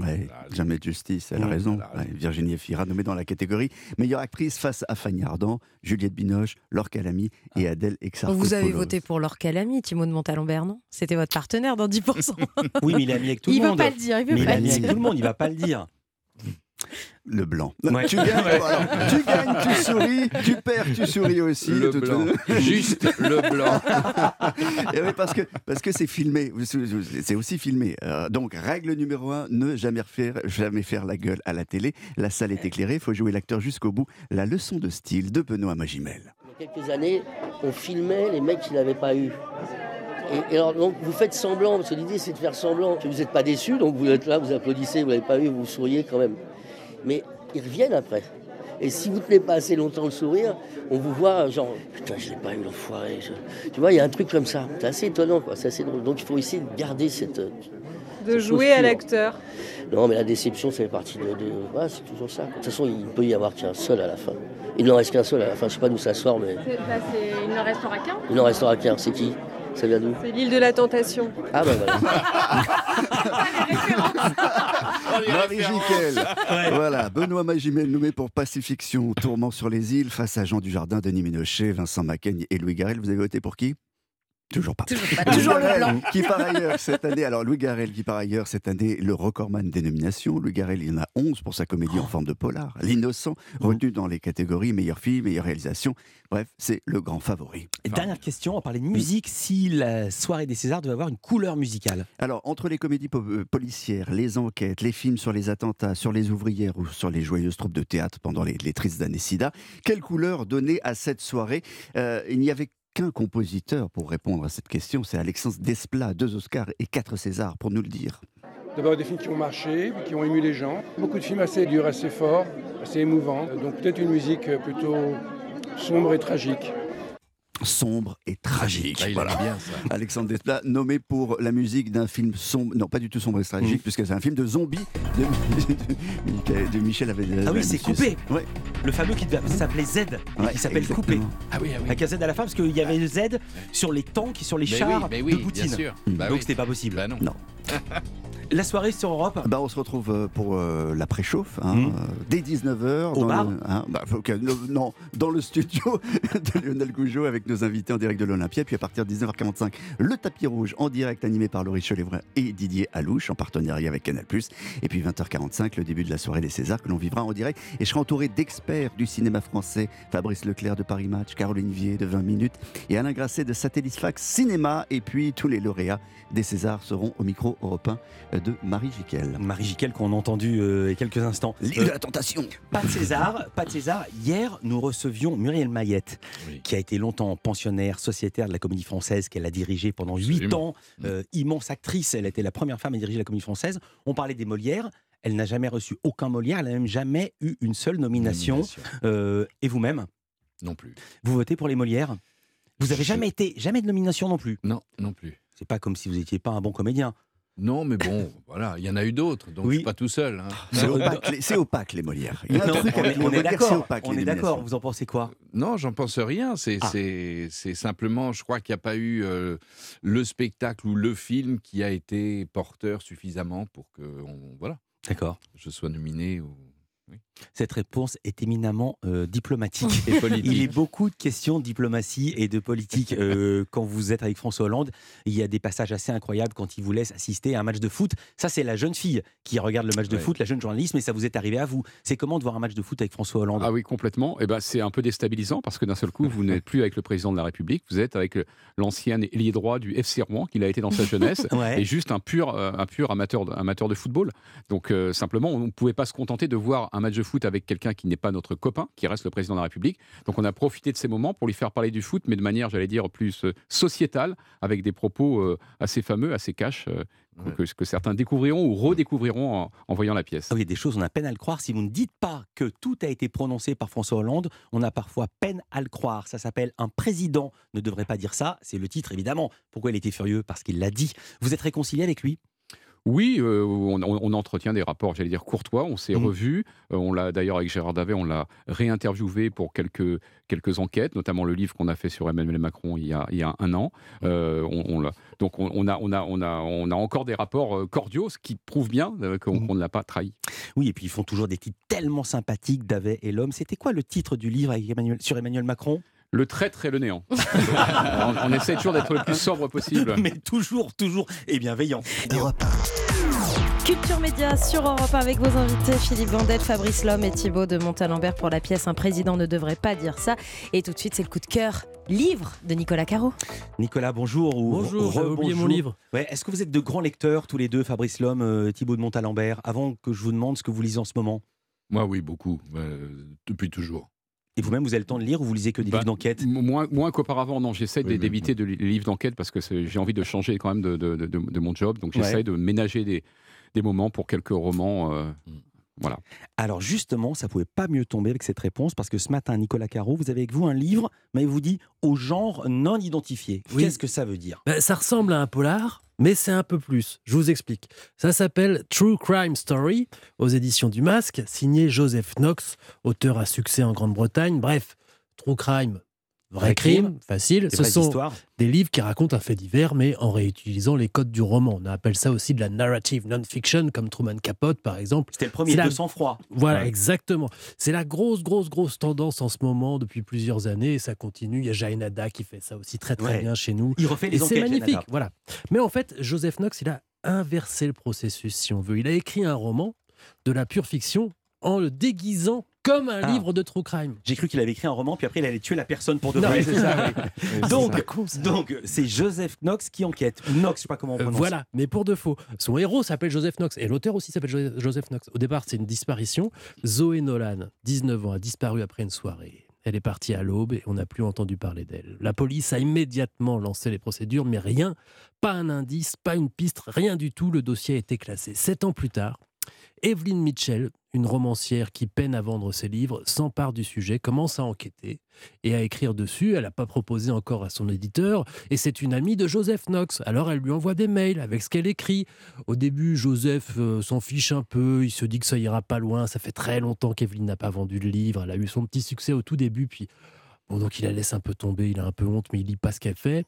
Ouais, jamais de justice, elle a raison. Ouais, Virginie Fira nommée dans la catégorie meilleure actrice face à Fanny Ardant, Juliette Binoche, Laure Calamy et Adèle Exarchopoulos. Vous avez voté pour Laure Calamy, Timon de Montalembert, non? C'était votre partenaire dans 10%. Oui, mais il ami avec tout Il le veut monde. pas le dire, il veut mais pas il le avec tout le monde, il va pas le dire. Le blanc. Ouais. Tu, gagnes, alors, tu gagnes, tu souris, tu perds, tu souris aussi. Le blanc. Juste le blanc. (laughs) Et oui, parce que parce que c'est filmé, c'est aussi filmé. Euh, donc règle numéro un ne jamais faire jamais faire la gueule à la télé. La salle est éclairée, il faut jouer l'acteur jusqu'au bout. La leçon de style de Benoît Magimel. Il y a quelques années, on filmait les mecs qui n'avaient pas eu. Et, et alors, donc, vous faites semblant, parce que l'idée, c'est de faire semblant que vous n'êtes pas déçu, donc vous êtes là, vous applaudissez, vous n'avez pas eu, vous souriez quand même. Mais ils reviennent après. Et si vous ne tenez pas assez longtemps le sourire, on vous voit genre, putain, je l'ai pas eu l'enfoiré. je- Tu vois, il y a un truc comme ça. C'est assez étonnant, quoi. C'est assez drôle. Donc, il faut essayer de garder cette. euh, De cette jouer à l'acteur. Non, mais la déception, ça fait partie de. de... ouais, c'est toujours ça. De toute façon, il ne peut y avoir qu'un seul à la fin. Il n'en reste qu'un seul à la fin. Je sais pas d'où ça sort, mais C'est- bah, c'est- il n'en restera qu'un. il n'en restera qu'un. C'est qui? Ça vient d'où? C'est l'île de la tentation. Ah, bah voilà. (laughs) Marie Jiquel. Voilà, Benoît Magimel nommé pour Pacifiction, Tourment sur les îles, face à Jean Dujardin, Denis Ménochet, Vincent Macaigne et Louis Garrel. Vous avez voté pour qui? Toujours pas. Toujours pas, Louis toujours le Garrel, blanc. Qui par ailleurs cette année, alors Louis Garrel qui par ailleurs cette année le recordman des nominations. Louis Garrel, il y en a 11 pour sa comédie en forme de polar. L'innocent, retenu dans les catégories meilleure film, meilleure réalisation. Bref, c'est le grand favori. Dernière question, on parlait de musique. Si la soirée des Césars devait avoir une couleur musicale Alors, entre les comédies po- euh, policières, les enquêtes, les films sur les attentats, sur les ouvrières ou sur les joyeuses troupes de théâtre pendant les, les tristes années SIDA, quelle couleur donner à cette soirée? Euh, Il n'y avait qu'un compositeur pour répondre à cette question, c'est Alexandre Desplat, deux Oscars et quatre Césars, pour nous le dire. D'abord des films qui ont marché, qui ont ému les gens. Beaucoup de films assez durs, assez forts, assez émouvants. Donc peut-être une musique plutôt sombre et tragique. Sombre et tragique. Ah, voilà. bien ça. (laughs) Alexandre Desplat, nommé pour la musique d'un film sombre, non pas du tout sombre et tragique, puisque c'est un film de zombies de, (laughs) de Michael- de Michel Avedel. Ah oui, c'est coupé. Ouais. Le fameux qui s'appelait Z, et Ouais, qui s'appelle. Coupé. Ah oui, ah oui. Avec un Z à la fin, parce qu'il y avait le Z sur les tanks et sur les Mais chars oui, mais oui, de bien Poutine. sûr. Bah Donc oui. c'était pas possible. Bah non. Non. (laughs) La soirée sur Europe Bah, on se retrouve euh, pour euh, la préchauffe hein, Mhm. euh, dès 19h. Au bar Non, dans le studio (laughs) de Lionel Gougeot avec nos invités en direct de l'Olympia. Puis à partir de 19h45, le tapis rouge en direct animé par Laurie Cholévray et Didier Alouche en partenariat avec Canal+. Et puis 20h45, le début de la soirée des Césars que l'on vivra en direct. Et je serai entouré d'experts du cinéma français. Fabrice Leclerc de Paris Match, Caroline Vier de 20 minutes et Alain Grasset de Satellisfax Cinéma. Et puis tous les lauréats des Césars seront au micro européen de Marie Jiquel. Marie Jiquel qu'on a entendu euh, il y a quelques instants. L'île Euh, de la tentation. Pas de César, pas de César. Hier, nous recevions Muriel Mayette, qui a été longtemps pensionnaire sociétaire de la Comédie Française, qu'elle a dirigée pendant huit ans. Euh, immense actrice, elle était la première femme à diriger la Comédie Française. On parlait des Molières. Elle n'a jamais reçu aucun Molière. Elle n'a même jamais eu une seule nomination. Nomination. Euh, et vous-même, Non plus. vous votez pour les Molières? Vous avez Je- jamais été, jamais de nomination non plus? Non, non plus. C'est pas comme si vous n'étiez pas un bon comédien. Non, mais bon, (laughs) voilà, il y en a eu d'autres, donc Oui. je suis pas tout seul. hein. C'est opaque, opaque, les Molières. Il y a un Non, truc on avec est, on d'accord. opaque. On est d'accord. Vous en pensez quoi? Non, j'en pense rien. C'est Ah. simplement, je crois qu'il n'y a pas eu euh, le spectacle ou le film qui a été porteur suffisamment pour que on- voilà, D'accord. je sois nominé. Ou... Cette réponse est éminemment euh, diplomatique. (laughs) Et politique. Il est beaucoup de questions de diplomatie et de politique euh, (laughs) quand vous êtes avec François Hollande. Il y a des passages assez incroyables quand il vous laisse assister à un match de foot. Ça, c'est la jeune fille qui regarde le match de Ouais. foot, la jeune journaliste, mais ça vous est arrivé à vous. C'est comment de voir un match de foot avec François Hollande? Ah oui, complètement. Et ben, c'est un peu déstabilisant parce que d'un seul coup, vous n'êtes plus avec le président de la République, vous êtes avec le- l'ancien ailier droit du FC Rouen qu'il a été dans sa jeunesse (laughs) Ouais. et juste un pur, euh, un pur amateur, de, amateur de football. Donc euh, simplement, on ne pouvait pas se contenter de voir un match de de foot avec quelqu'un qui n'est pas notre copain, qui reste le président de la République. Donc on a profité de ces moments pour lui faire parler du foot, mais de manière, j'allais dire, plus euh, sociétale, avec des propos euh, assez fameux, assez cash, euh, que, que certains découvriront ou redécouvriront en, en voyant la pièce. Ah oui, il y a des choses, on a peine à le croire. Si vous ne dites pas que tout a été prononcé par François Hollande, on a parfois peine à le croire. Ça s'appelle Un président ne devrait pas dire ça. C'est le titre, évidemment. Pourquoi il était furieux? Parce qu'il l'a dit. Vous êtes réconcilié avec lui? Oui, euh, on, entretient des rapports, j'allais dire courtois. On s'est Mhm. revus. Euh, on l'a d'ailleurs avec Gérard Davet, on l'a réinterviewé pour quelques quelques enquêtes, notamment le livre qu'on a fait sur Emmanuel Macron il y a, il y a un an. Euh, on, donc on, on a on a on a on a encore des rapports cordiaux, ce qui prouve bien euh, qu'on ne l'a pas trahi. Oui, et puis ils font toujours des titres tellement sympathiques, Davet et l'homme. C'était quoi le titre du livre avec Emmanuel- sur Emmanuel Macron? Le traître et le néant. (laughs) on, on essaie toujours d'être le plus sobre possible. Mais toujours, toujours, et bienveillant. Culture Média sur Europe 1 avec vos invités Philippe Vandel, Fabrice Lhomme et Thibaut de Montalembert pour la pièce Un président ne devrait pas dire ça. Et tout de suite, c'est le coup de cœur livre de Nicolas Caro. Nicolas, bonjour. Ou Bonjour, j'avais oublié mon livre. Ouais, Est-ce que vous êtes de grands lecteurs, tous les deux, Fabrice Lhomme, euh, Thibaut de Montalembert, avant que je vous demande ce que vous lisez en ce moment? Moi, oui, beaucoup. euh, depuis toujours. Et vous-même, vous avez le temps de lire ou vous lisez que des Bah, livres d'enquête Moins, moins qu'auparavant, non. J'essaie Oui, d'éviter de les livres d'enquête parce que j'ai envie de changer quand même de, de- de- de mon job. Donc j'essaie Ouais. de ménager des, des moments pour quelques romans. euh, voilà. Alors justement, ça pouvait pas mieux tomber avec cette réponse parce que ce matin, Nicolas Caro, vous avez avec vous un livre, mais vous dit au genre non identifié. Oui. Qu'est-ce que ça veut dire? Ben, ça ressemble à un polar, mais c'est un peu plus. Je vous explique. Ça s'appelle True Crime Story, aux éditions du Masque, signé Joseph Knox, auteur à succès en Grande-Bretagne. Bref, True Crime, vrai, crime, facile. des Ce sont histoires. des livres qui racontent un fait divers, mais en réutilisant les codes du roman. On appelle ça aussi de la narrative non-fiction, comme Truman Capote, par exemple. C'était le premier de la- sang-froid. Voilà, Ouais. exactement. C'est la grosse, grosse, grosse tendance en ce moment depuis plusieurs années et ça continue. Il y a Jaenada qui fait ça aussi très, très Ouais. bien chez nous. Il refait les et c'est magnifique. Voilà. Mais en fait, Joseph Knox, il a inversé le processus, si on veut. Il a écrit un roman de la pure fiction en le déguisant comme un Ah. livre de true crime. J'ai cru qu'il avait écrit un roman, puis après il allait tuer la personne pour de vrai. ça, (laughs) oui. donc, C'est donc, Joseph Knox qui enquête. Knox, je sais pas comment on Euh, prononce. voilà, mais pour de faux. Son héros s'appelle Joseph Knox et l'auteur aussi s'appelle Jo- Joseph Knox. Au départ, c'est une disparition. Zoé Nolan, 19 ans, a disparu après une soirée. Elle est partie à l'aube et on n'a plus entendu parler d'elle. La police a immédiatement lancé les procédures, mais rien, pas un indice, pas une piste, rien du tout. Le dossier a été classé. Sept ans plus tard, Evelyn Mitchell, une romancière qui peine à vendre ses livres, s'empare du sujet, commence à enquêter et à écrire dessus. Elle n'a pas proposé encore à son éditeur et c'est une amie de Joseph Knox. Alors elle lui envoie des mails avec ce qu'elle écrit. Au début, Joseph euh, s'en fiche un peu, il se dit que ça ira pas loin. Ça fait très longtemps qu'Evelyn n'a pas vendu le livre. Elle a eu son petit succès au tout début, puis bon, donc il la laisse un peu tomber, il a un peu honte, mais il lit pas ce qu'elle fait.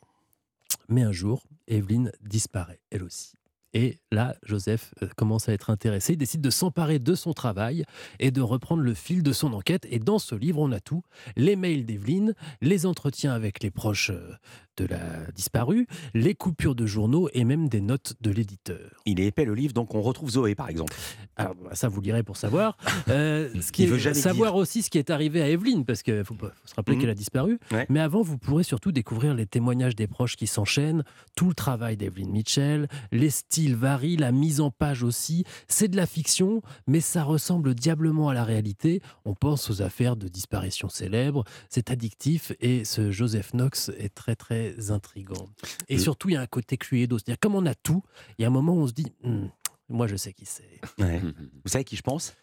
Mais un jour, Evelyn disparaît, elle aussi. Et là, Joseph euh, commence à être intéressé. Il décide de s'emparer de son travail et de reprendre le fil de son enquête. Et dans ce livre, on a tout les mails d'Evelyne, les entretiens avec les proches euh, de la disparue, les coupures de journaux et même des notes de l'éditeur. Il est épais le livre, donc on retrouve Zoé par exemple. Alors, bah, ça, vous lirez pour savoir. Euh, (laughs) ce qui Il est- veut jamais savoir aussi ce qui est arrivé à Evelyne, parce qu'il faut, faut se rappeler Mhm. qu'elle a disparu. Ouais. Mais avant, vous pourrez surtout découvrir les témoignages des proches qui s'enchaînent, tout le travail d'Evelyne Mitchell, les styles varient, la mise en page aussi. C'est de la fiction, mais ça ressemble diablement à la réalité. On pense aux affaires de disparition célèbres. C'est addictif et ce Joseph Knox est très, très intrigant. Et surtout, il y a un côté Cluedo. C'est-à-dire, comme on a tout, il y a un moment où on se dit, Hmm, moi, je sais qui c'est. Ouais. (laughs) Vous savez qui je pense?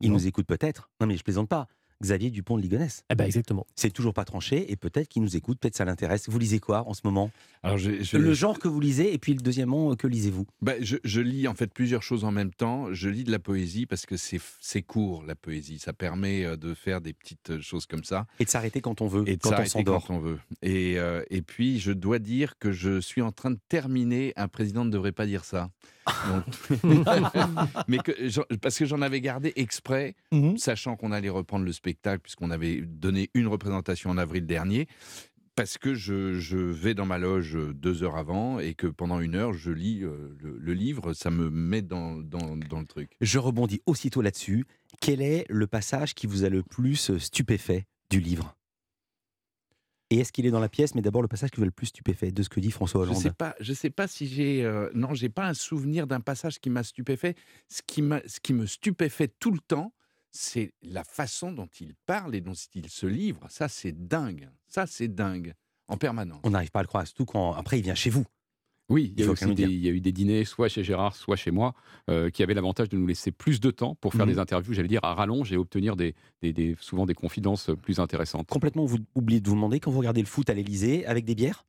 Il nous écoute peut-être. Non mais je plaisante pas. Xavier Dupont de Ligonnès. Eh ben exactement. C'est toujours pas tranché et peut-être qu'il nous écoute, peut-être ça l'intéresse. Vous lisez quoi en ce moment? Alors, je- je- Le genre que vous lisez et puis le deuxièmement, que lisez-vous? Bah, je, je lis en fait plusieurs choses en même temps. Je lis de la poésie parce que c'est court la poésie. Ça permet euh, de faire des petites euh, choses comme ça. Et de s'arrêter quand on veut, Et de quand on s'arrêter s'endort. quand on veut. Et, euh, et puis je dois dire que je suis en train de terminer. Un président ne devrait pas dire ça. Donc- (laughs) (laughs) Mais que, parce que j'en avais gardé exprès, Mhm. sachant qu'on allait reprendre le spectacle puisqu'on avait donné une représentation en avril dernier. Parce que je, je vais dans ma loge euh, deux heures avant et que pendant une heure, je lis euh, le, le livre, ça me met dans, dans, dans le truc. Je rebondis aussitôt là-dessus. Quel est le passage qui vous a le plus stupéfait du livre? Et est-ce qu'il est dans la pièce Mais d'abord, le passage qui vous a le plus stupéfait de ce que dit François Je Hollande? sais pas, je sais pas si j'ai euh, non, j'ai pas un souvenir d'un passage qui m'a stupéfait. Ce qui ce qui me stupéfait tout le temps, c'est la façon dont il parle et dont il se livre. Ça, c'est dingue. Ça, c'est dingue. En permanence. On n'arrive pas à le croire, surtout quand après il vient chez vous. Oui, il y, a des- il y a eu des dîners, soit chez Gérard, soit chez moi, euh, qui avaient l'avantage de nous laisser plus de temps pour faire Mhm. des interviews, j'allais dire, à rallonge et obtenir des, des- des- souvent des confidences plus intéressantes. Complètement, vous oubliez de vous demander quand vous regardez le foot à l'Elysée avec des bières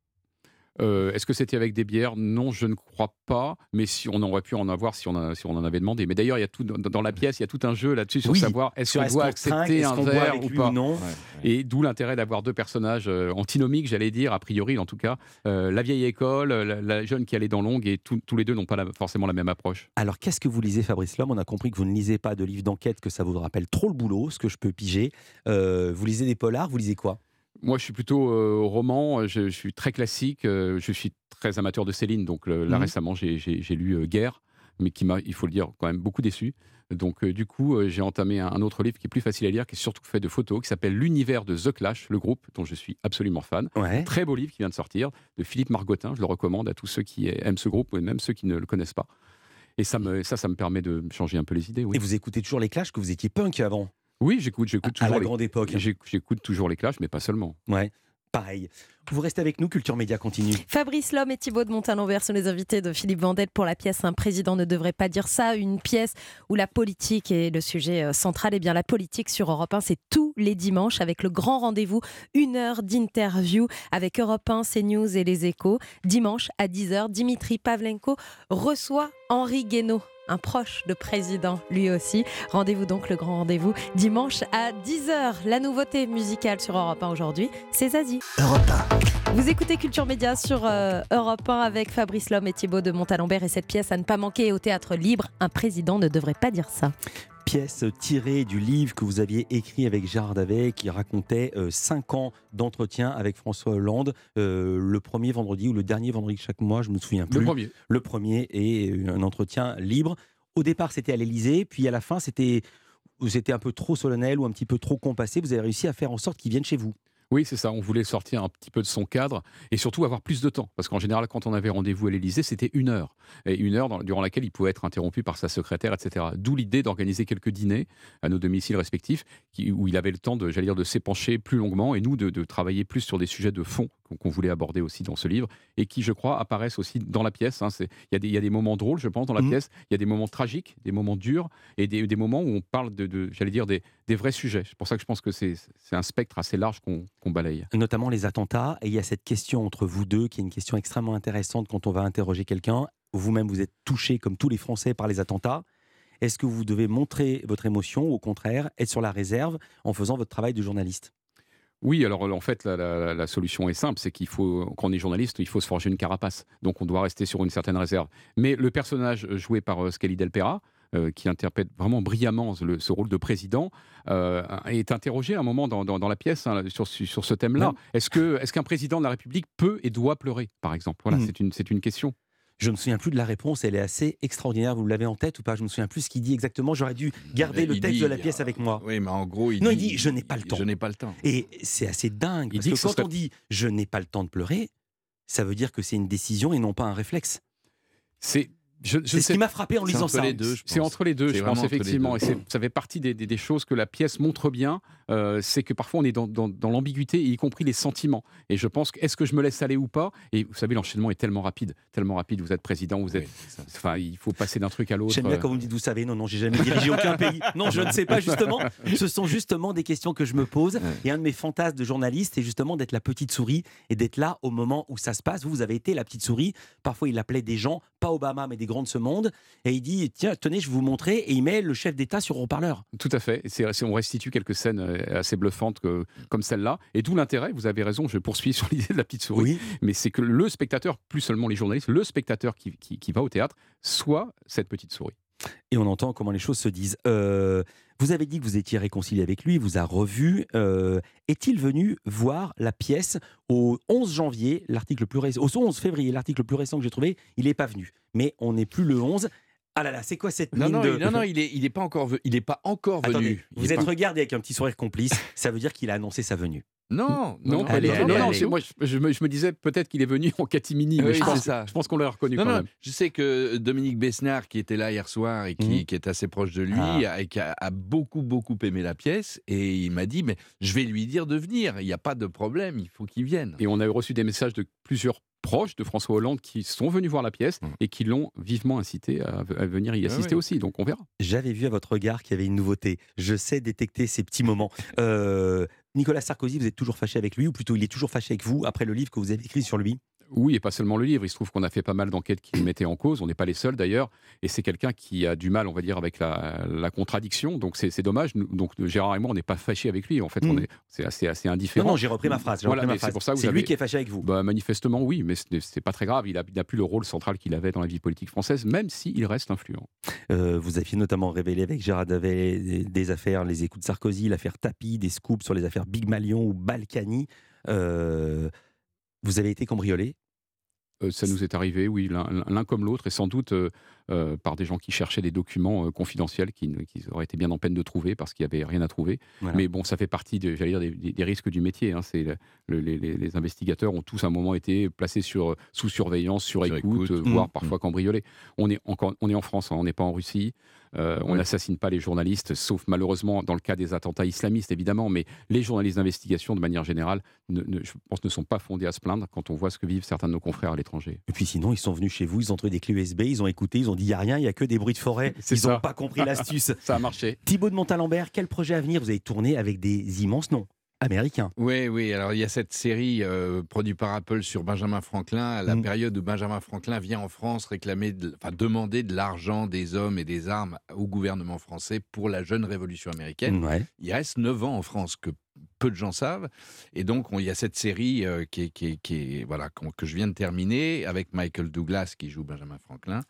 Euh, Est-ce que c'était avec des bières? Non, je ne crois pas. Mais si on aurait pu en avoir si on, a- si on en avait demandé. Mais d'ailleurs, il y a tout dans, la pièce, il y a tout un jeu là-dessus sur Oui, savoir est-ce qu'on doit accepter un verre ou pas. ou non Et d'où l'intérêt d'avoir deux personnages euh, antinomiques, j'allais dire, a priori en tout cas. Euh, la vieille école, la, la jeune qui allait dans longue, et tous- tous les deux n'ont pas la- forcément la même approche. Alors, qu'est-ce que vous lisez, Fabrice Lhomme? On a compris que vous ne lisez pas de livres d'enquête, que ça vous rappelle trop le boulot, ce que je peux piger. Euh, vous lisez des polars, vous lisez quoi? Moi, je suis plutôt euh, roman, je, je suis très classique, euh, je suis très amateur de Céline, donc le- là Mhm. récemment j'ai- lu euh, Guerre, mais qui m'a, il faut le dire, quand même beaucoup déçu. Donc euh, du coup, euh, j'ai entamé un, un autre livre qui est plus facile à lire, qui est surtout fait de photos, qui s'appelle L'univers de The Clash, le groupe dont je suis absolument fan. Ouais. Très beau livre qui vient de sortir, de Philippe Margotin, je le recommande à tous ceux qui aiment ce groupe, ou même ceux qui ne le connaissent pas. Et ça, me, ça, ça me permet de changer un peu les idées. Oui. Et vous écoutez toujours les Clash, que vous étiez punk avant? Oui, j'écoute, j'écoute À toujours la les- grande époque. J'éc- J'écoute toujours les Clash, mais pas seulement. Ouais, pareil. Vous restez avec nous, Culture Média continue. Fabrice Lhomme et Thibaut de Montalembert sont les invités de Philippe Vandel pour la pièce Un président ne devrait pas dire ça, une pièce où la politique est le sujet euh, central. Et bien la politique sur Europe 1, c'est tous les dimanches avec le grand rendez-vous, une heure d'interview avec Europe 1, CNews et les échos. Dimanche à 10h, Dimitri Pavlenko reçoit Henri Guénaud. Un proche de président, lui aussi. Rendez-vous donc le grand rendez-vous dimanche à 10h. La nouveauté musicale sur Europe 1 aujourd'hui, c'est Zazie. Vous écoutez Culture Média sur euh, Europe 1 avec Fabrice Lhomme et Thibaut de Montalembert et cette pièce à ne pas manquer au théâtre libre. Un président ne devrait pas dire ça. Pièce tirée du livre que vous aviez écrit avec Gérard Davet qui racontait 5 ans d'entretien avec François Hollande. euh, le premier vendredi ou le dernier vendredi de chaque mois, je me souviens plus. Le premier. Le premier et un entretien libre. Au départ, c'était à l'Elysée, puis à la fin, c'était c'était un peu trop solennel ou un petit peu trop compassé. Vous avez réussi à faire en sorte qu'ils viennent chez vous. Oui, c'est ça. On voulait sortir un petit peu de son cadre et surtout avoir plus de temps. Parce qu'en général, quand on avait rendez-vous à l'Élysée, c'était une heure. Et une heure dans- durant laquelle il pouvait être interrompu par sa secrétaire, etc. D'où l'idée d'organiser quelques dîners à nos domiciles respectifs qui- où il avait le temps de, j'allais dire, de s'épancher plus longuement et nous de, de travailler plus sur des sujets de fond qu'on voulait aborder aussi dans ce livre et qui, je crois, apparaissent aussi dans la pièce. hein. Il y, a des- il y a des moments drôles, je pense, dans la Mhm. pièce. Il y a des moments tragiques, des moments durs et des, des moments où on parle de, de- j'allais dire, des, des vrais sujets. C'est pour ça que je pense que c'est un spectre assez large qu'on balaye. notamment les attentats. Et il y a cette question entre vous deux, qui est une question extrêmement intéressante quand on va interroger quelqu'un. Vous-même, vous êtes touché, comme tous les Français, par les attentats. Est-ce que vous devez montrer votre émotion ou au contraire être sur la réserve en faisant votre travail de journaliste? Oui, alors en fait, la, la- la solution est simple, c'est qu'il faut, quand on est journaliste, il faut se forger une carapace. Donc on doit rester sur une certaine réserve. Mais le personnage joué par euh, Skelly Delpera, euh, qui interprète vraiment brillamment le- ce rôle de président, euh, est interrogé à un moment dans, dans- dans la pièce hein, sur, sur ce thème-là. Est-ce est qu'un président de la République peut et doit pleurer, par exemple? Voilà, Mhm. c'est une, question. Je me souviens plus de la réponse, elle est assez extraordinaire. Vous l'avez en tête ou pas? Je me souviens plus ce qu'il dit exactement. J'aurais dû garder le texte dit, de la pièce avec moi. Oui, mais en gros, il non, dit, il dit je n'ai pas le temps. Je n'ai pas le temps. Et c'est assez dingue Il parce dit que, quand serait- on dit je n'ai pas le temps de pleurer, ça veut dire que c'est une décision et non pas un réflexe. C'est je, je C'est ce qui m'a frappé en C'est lisant entre ça. les deux, je C'est pense. entre les deux, je pense effectivement. deux. Et ça fait partie des, des- des choses que la pièce montre bien. euh, c'est que parfois on est dans, dans- dans l'ambiguïté, y compris les sentiments. Et je pense que est-ce que je me laisse aller ou pas? Et vous savez, l'enchaînement est tellement rapide, tellement rapide. Vous êtes président, vous êtes. Enfin, il faut passer d'un truc à l'autre. J'aime bien euh. quand vous me dites, vous savez, non, non, j'ai jamais dirigé aucun (laughs) pays. Non, je ne sais pas, justement. (laughs) Ce sont justement des questions que je me pose. Et un de mes fantasmes de journaliste, c'est justement d'être la petite souris et d'être là au moment où ça se passe. Vous, vous avez été la petite souris. Parfois, il appelait des gens, pas Obama, mais des grands de ce monde. Et il dit, tiens, tenez, je vais vous montrer. Et il met le chef d'État sur haut-parleur. Tout à fait. C'est, c'est- on restitue quelques scènes euh, assez bluffantes que- comme celle-là. Et d'où l'intérêt, vous avez raison, je poursuis (laughs) sur l'idée de la petite souris. Mais c'est que le spectateur, plus seulement les journalistes, le spectateur qui, qui- qui va au théâtre, soit cette petite souris. Et on entend comment les choses se disent. Euh, vous avez dit que vous étiez réconcilié avec lui, il vous a revu. Euh, est-il venu voir la pièce au 11 janvier, l'article le plus récent, au 11 février, l'article le plus récent que j'ai trouvé, il n'est pas venu. Mais on n'est plus le 11. Ah là là, c'est quoi cette Non, mine non, de... non, non, il est, il est pas encore, il est pas encore venu. Attendez, vous êtes pas- regardé avec un petit sourire complice, ça veut dire qu'il a annoncé sa venue. Non, non, du tout. non, non, c'est- moi, je, je me, je me disais peut-être qu'il est venu en catimini, mais Oui, je pense, ça. je pense qu'on l'a reconnu Non, quand non, même. je sais que Dominique Besnard, qui était là hier soir et qui, Mhm. qui est assez proche de lui, Ah. a- et qui a, a beaucoup, beaucoup aimé la pièce, et il m'a dit, mais je vais lui dire de venir, il n'y a pas de problème, il faut qu'il vienne. Et on a reçu des messages de plusieurs proches de François Hollande qui sont venus voir la pièce et qui l'ont vivement incité à, à venir y Ah assister oui. aussi. Donc on verra. J'avais vu à votre regard qu'il y avait une nouveauté. Je sais détecter ces petits moments. Euh, Nicolas Sarkozy, vous êtes toujours fâché avec lui, ou plutôt il est toujours fâché avec vous après le livre que vous avez écrit sur lui? Oui, et pas seulement le livre. Il se trouve qu'on a fait pas mal d'enquêtes qui le (coughs) mettaient en cause. On n'est pas les seuls d'ailleurs. Et c'est quelqu'un qui a du mal, on va dire, avec la, la contradiction. Donc c'est dommage. Nous- Donc Gérard et moi, on n'est pas fâchés avec lui. En fait, on est, c'est assez, assez indifférent. Non, non, j'ai repris ma phrase, Voilà, c'est pour ça C'est lui qui est fâché avec vous. Bah, manifestement, oui, mais ce n'est c'est pas très grave. Il a- n'a plus le rôle central qu'il avait dans la vie politique française, même s'il reste influent. Euh, vous aviez notamment révélé avec Gérard Davet des, des affaires, les écoutes de Sarkozy, l'affaire Tapi, des scoops sur les affaires Big Malion ou Balkany. Euh, vous avez été cambriolé ça nous est arrivé, oui, l'un comme l'autre, et sans doute euh, par des gens qui cherchaient des documents euh, confidentiels qui, ne- qui auraient été bien en peine de trouver parce qu'il n'y avait rien à trouver. Voilà. Mais bon, ça fait partie, de- j'allais dire, des, des- des risques du métier. hein. C'est le- le- les, investigateurs ont tous à un moment été placés sur, sous surveillance, sur, Sur écoute, écoute. euh, Mmh. voire Mmh. parfois cambriolés. On est, encore, on est en France, hein, on n'est pas en Russie. Euh, on Ouais. n'assassine pas les journalistes, sauf malheureusement dans le cas des attentats islamistes, évidemment. Mais les journalistes d'investigation, de manière générale, ne- ne- je pense, ne sont pas fondés à se plaindre quand on voit ce que vivent certains de nos confrères à l'étranger. Et puis sinon, ils sont venus chez vous, ils ont trouvé des clés USB, ils ont écouté, ils ont dit il n'y a rien, il n'y a que des bruits de forêt. (laughs) Ils n'ont pas compris (laughs) l'astuce. ça a marché. Thibaut de Montalembert, quel projet à venir? Vous avez tourné avec des immenses noms américains. Oui, oui. Alors, il y a cette série euh, produite par Apple sur Benjamin Franklin, à la Mm. période où Benjamin Franklin vient en France réclamer, de- enfin, demander de l'argent, des hommes et des armes au gouvernement français pour la jeune révolution américaine. Ouais. Il reste 9 ans en France, que peu de gens savent. Et donc, on- il y a cette série euh, qui est, qui est- qui est- voilà, que je viens de terminer avec Michael Douglas qui joue Benjamin Franklin.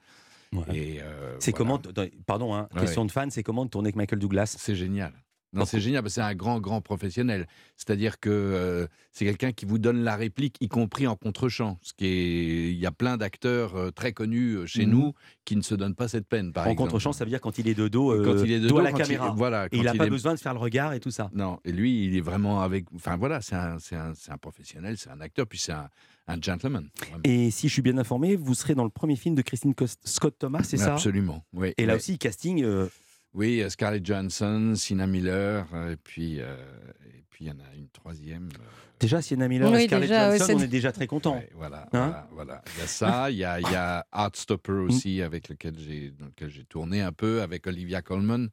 Euh, C'est voilà. comment, pardon, hein, question ouais. de fan, c'est comment de tourner avec Michael Douglas? C'est génial. Non, c'est génial, parce que c'est un grand, grand professionnel. C'est-à-dire que euh, c'est quelqu'un qui vous donne la réplique, y compris en contre-champ. Ce qui est... Il y a plein d'acteurs euh, très connus chez Mhm. nous qui ne se donnent pas cette peine, par En contre-champ, ça veut dire quand il est de dos, euh, Quand il est de dos à la quand il- caméra. voilà, et il n'a pas est- besoin de faire le regard et tout ça. Non, et lui, il est vraiment avec. Enfin voilà, c'est un, un, c'est un professionnel, c'est un acteur, puis c'est un, un gentleman. vraiment. Et si je suis bien informé, vous serez dans le premier film de Christine Scott Thomas, c'est ça? Absolument. Oui, Et là oui. aussi, casting. euh, Oui, euh, Scarlett Johansson, Sienna Miller, euh, et puis euh, et puis il y en a une troisième. euh, Déjà, Sienna Miller Oui, et Scarlett déjà, ouais, Johansson, c'est- on est déjà très content. Ouais, voilà, Hein? voilà, voilà. Il y a ça, il y a, il y a Heartstopper (laughs) aussi, avec lequel j'ai, dans lequel j'ai tourné un peu, avec Olivia Colman.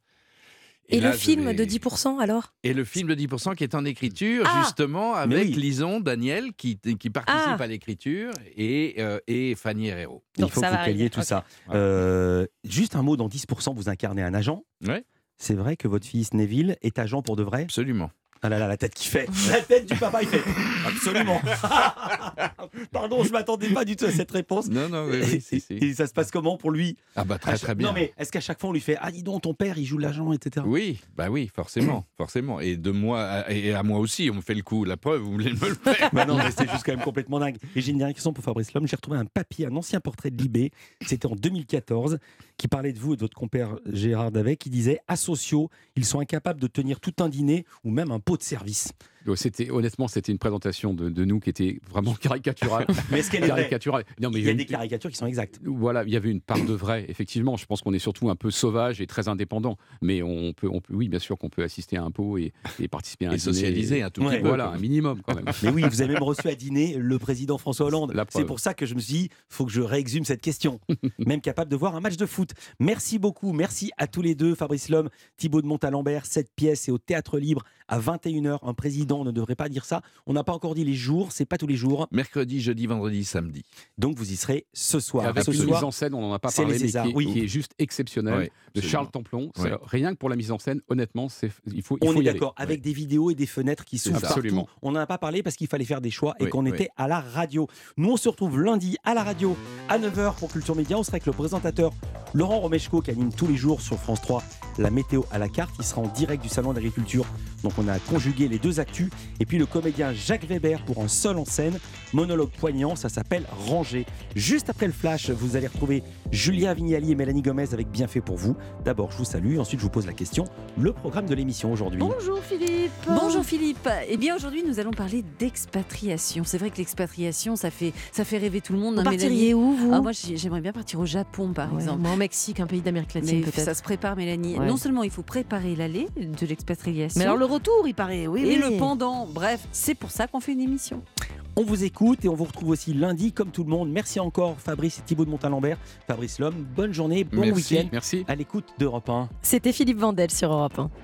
Et, là, le film vais- de 10% alors? Et le film de 10% qui est en écriture, Ah justement, avec oui. Lison, Daniel, qui, qui participe Ah à l'écriture, et, euh, et Fanny Herrero. Il faut que vous caliez tout ça. Euh, juste un mot, dans 10%, vous incarnez un agent? Ouais. C'est vrai que votre fils Neville est agent pour de vrai? Absolument. Ah là là, la tête qui fait. (laughs) La tête du papa, il fait. Absolument. (laughs) Pardon, je m'attendais pas du tout à cette réponse. Non, non, oui, oui, si, si. Et ça se passe comment pour lui Ah bah très très bien. Non mais est-ce qu'à chaque fois on lui fait Ah dis donc ton père il joue l'agent etc. Oui, bah oui, forcément, (clears throat) forcément. Et de moi à- et à moi aussi, on me fait le coup. La preuve, vous voulez me le (laughs) faire Bah non, mais c'est juste quand même complètement dingue. Et j'ai une dernière question pour Fabrice Lhomme. J'ai retrouvé un papier, un ancien portrait de Libé, c'était en 2014, qui parlait de vous et de votre compère Gérard Davet, qui disait Asociaux, ils sont incapables de tenir tout un dîner ou même un pot de service. Donc, C'était honnêtement, c'était une présentation de, de nous qui était vraiment (laughs) caricaturale. Mais est-ce qu'elle est vraie caricaturale Non, mais Il y a une- des caricatures qui sont exactes. Voilà, il y avait une part de vrai, effectivement. Je pense qu'on est surtout un peu sauvage et très indépendant. Mais on peut, on peut oui, bien sûr qu'on peut assister à un pot et, et participer à un Et dîner. socialiser un tout petit peu, Voilà, un minimum quand même. Mais oui, vous avez même reçu à dîner le président François Hollande. C'est pour ça que je me suis dit, faut que je réexhume cette question. (laughs) même capable de voir un match de foot. Merci beaucoup, merci à tous les deux, Fabrice Lhomme, Thibaut de Montalembert. Cette pièce est au Théâtre Libre à 21h. Un président ne devrait pas dire ça. On n'a pas encore dit les jours, c'est pas tous les jours. Mercredi, jeudi, vendredi, samedi. Donc vous y serez ce soir. Avec ce une soir, mise en scène, on n'en a pas c'est parlé, les mais Césars, qui, est- oui. qui est juste exceptionnelle, Oui, de. Charles Templon. Rien que pour la mise en scène, honnêtement, c'est, il faut, il on faut est d'accord, avec des vidéos et des fenêtres qui s'ouvrent partout. Absolument. On n'en a pas parlé parce qu'il fallait faire des choix et Oui, qu'on oui. était à la radio. Nous, on se retrouve lundi à la radio à 9h pour Culture Média. On sera avec le présentateur Laurent Romeshko qui anime tous les jours sur France 3 la météo à la carte. Il sera en direct du Salon d'agriculture Donc on a conjugué les deux actus. Et puis le comédien Jacques Weber pour un seul en scène. Monologue poignant, ça s'appelle Ranger. Juste après le flash, vous allez retrouver Julia Vignali et Mélanie Gomez avec Bien fait pour vous. D'abord, je vous salue. Ensuite, je vous pose la question. Le programme de l'émission aujourd'hui. Bonjour Philippe. Bonjour Philippe. Eh bien aujourd'hui nous allons parler d'expatriation. C'est vrai que l'expatriation ça fait ça fait rêver tout le monde. Vous hein, partiriez Mélanie où, vous? Ah, Moi j'ai- j'aimerais bien partir au Japon par Ouais, exemple. moi, au Mexique, un pays d'Amérique latine peut-être. ça se prépare Mélanie. Ouais. Non seulement il faut préparer l'aller de l'expatriation. Mais alors le retour, il paraît, oui. et oui. le pendant. Bref, c'est pour ça qu'on fait une émission. On vous écoute et on vous retrouve aussi lundi comme tout le monde. Merci encore Fabrice et Thibaut de Montalembert. Fabrice Lhomme, bonne journée, bon week-end. merci. À l'écoute d'Europe 1. C'était Philippe Vandel sur Europe 1.